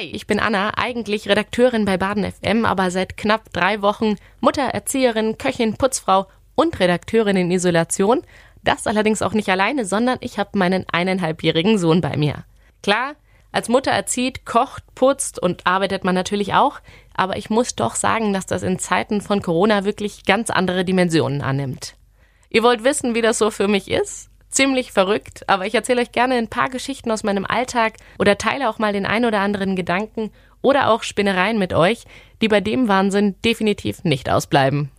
Hi, ich bin Anna, eigentlich Redakteurin bei Baden FM, aber seit knapp drei Wochen Mutter, Erzieherin, Köchin, Putzfrau und Redakteurin in Isolation. Das allerdings auch nicht alleine, sondern ich habe meinen eineinhalbjährigen Sohn bei mir. Klar, als Mutter erzieht, kocht, putzt und arbeitet man natürlich auch, aber ich muss doch sagen, dass das in Zeiten von Corona wirklich ganz andere Dimensionen annimmt. Ihr wollt wissen, wie das so für mich ist? Ziemlich verrückt, aber ich erzähle euch gerne ein paar Geschichten aus meinem Alltag oder teile auch mal den ein oder anderen Gedanken oder auch Spinnereien mit euch, die bei dem Wahnsinn definitiv nicht ausbleiben.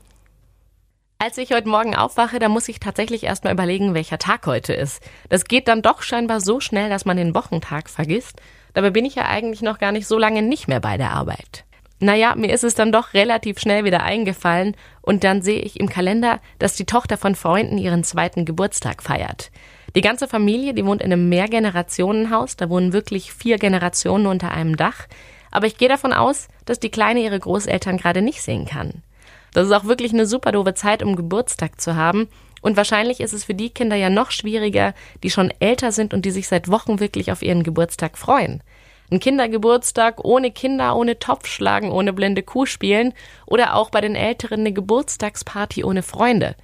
Als ich heute Morgen aufwache, da muss ich tatsächlich erstmal überlegen, welcher Tag heute ist. Das geht dann doch scheinbar so schnell, dass man den Wochentag vergisst. Dabei bin ich ja eigentlich noch gar nicht so lange nicht mehr bei der Arbeit. Naja, mir ist es dann doch relativ schnell wieder eingefallen und dann sehe ich im Kalender, dass die Tochter von Freunden ihren zweiten Geburtstag feiert. Die ganze Familie, die wohnt in einem Mehrgenerationenhaus, da wohnen wirklich vier Generationen unter einem Dach. Aber ich gehe davon aus, dass die Kleine ihre Großeltern gerade nicht sehen kann. Das ist auch wirklich eine super doofe Zeit, um Geburtstag zu haben. Und wahrscheinlich ist es für die Kinder ja noch schwieriger, die schon älter sind und die sich seit Wochen wirklich auf ihren Geburtstag freuen. Ein Kindergeburtstag ohne Kinder, ohne Topf schlagen, ohne blinde Kuh spielen oder auch bei den Älteren eine Geburtstagsparty ohne Freunde.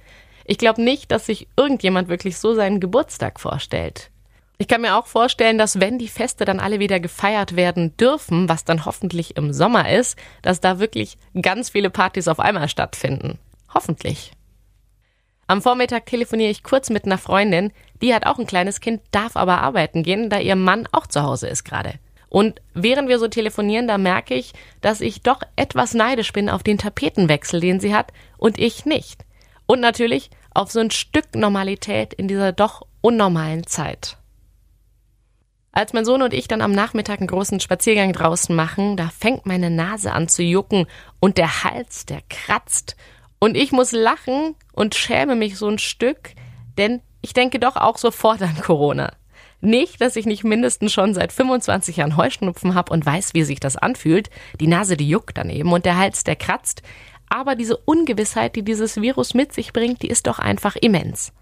Ich glaube nicht, dass sich irgendjemand wirklich so seinen Geburtstag vorstellt. Ich kann mir auch vorstellen, dass wenn die Feste dann alle wieder gefeiert werden dürfen, was dann hoffentlich im Sommer ist, dass da wirklich ganz viele Partys auf einmal stattfinden. Hoffentlich. Am Vormittag telefoniere ich kurz mit einer Freundin, die hat auch ein kleines Kind, darf aber arbeiten gehen, da ihr Mann auch zu Hause ist gerade. Und während wir so telefonieren, da merke ich, dass ich doch etwas neidisch bin auf den Tapetenwechsel, den sie hat und ich nicht. Und natürlich auf so ein Stück Normalität in dieser doch unnormalen Zeit. Als mein Sohn und ich dann am Nachmittag einen großen Spaziergang draußen machen, da fängt meine Nase an zu jucken und der Hals, der kratzt. Und ich muss lachen und schäme mich so ein Stück, denn ich denke doch auch sofort an Corona. Nicht, dass ich nicht mindestens schon seit 25 Jahren Heuschnupfen habe und weiß, wie sich das anfühlt. Die Nase, die juckt daneben und der Hals, der kratzt. Aber diese Ungewissheit, die dieses Virus mit sich bringt, die ist doch einfach immens.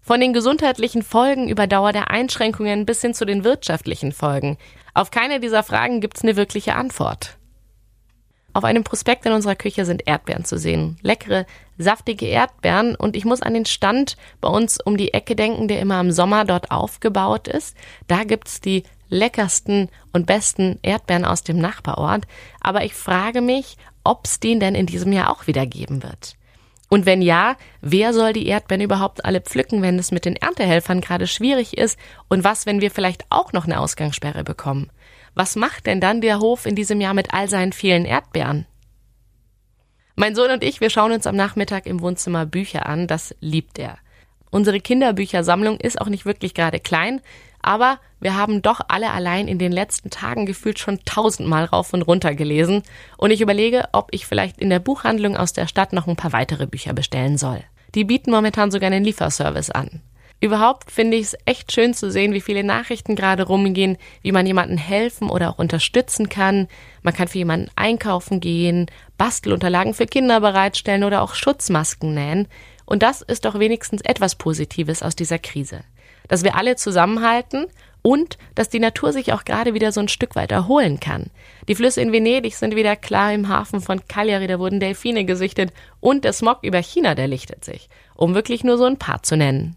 Von den gesundheitlichen Folgen über Dauer der Einschränkungen bis hin zu den wirtschaftlichen Folgen. Auf keine dieser Fragen gibt's eine wirkliche Antwort. Auf einem Prospekt in unserer Küche sind Erdbeeren zu sehen. Leckere, saftige Erdbeeren. Und ich muss an den Stand bei uns um die Ecke denken, der immer im Sommer dort aufgebaut ist. Da gibt's die leckersten und besten Erdbeeren aus dem Nachbarort. Aber ich frage mich, ob's den denn in diesem Jahr auch wieder geben wird. Und wenn ja, wer soll die Erdbeeren überhaupt alle pflücken, wenn es mit den Erntehelfern gerade schwierig ist? Und was, wenn wir vielleicht auch noch eine Ausgangssperre bekommen? Was macht denn dann der Hof in diesem Jahr mit all seinen vielen Erdbeeren? Mein Sohn und ich, wir schauen uns am Nachmittag im Wohnzimmer Bücher an, das liebt er. Unsere Kinderbüchersammlung ist auch nicht wirklich gerade klein, aber wir haben doch alle allein in den letzten Tagen gefühlt schon tausendmal rauf und runter gelesen und ich überlege, ob ich vielleicht in der Buchhandlung aus der Stadt noch ein paar weitere Bücher bestellen soll. Die bieten momentan sogar einen Lieferservice an. Überhaupt finde ich es echt schön zu sehen, wie viele Nachrichten gerade rumgehen, wie man jemanden helfen oder auch unterstützen kann. Man kann für jemanden einkaufen gehen, Bastelunterlagen für Kinder bereitstellen oder auch Schutzmasken nähen. Und das ist doch wenigstens etwas Positives aus dieser Krise. Dass wir alle zusammenhalten und dass die Natur sich auch gerade wieder so ein Stück weit erholen kann. Die Flüsse in Venedig sind wieder klar im Hafen von Cagliari, da wurden Delfine gesichtet und der Smog über China, der lichtet sich, um wirklich nur so ein paar zu nennen.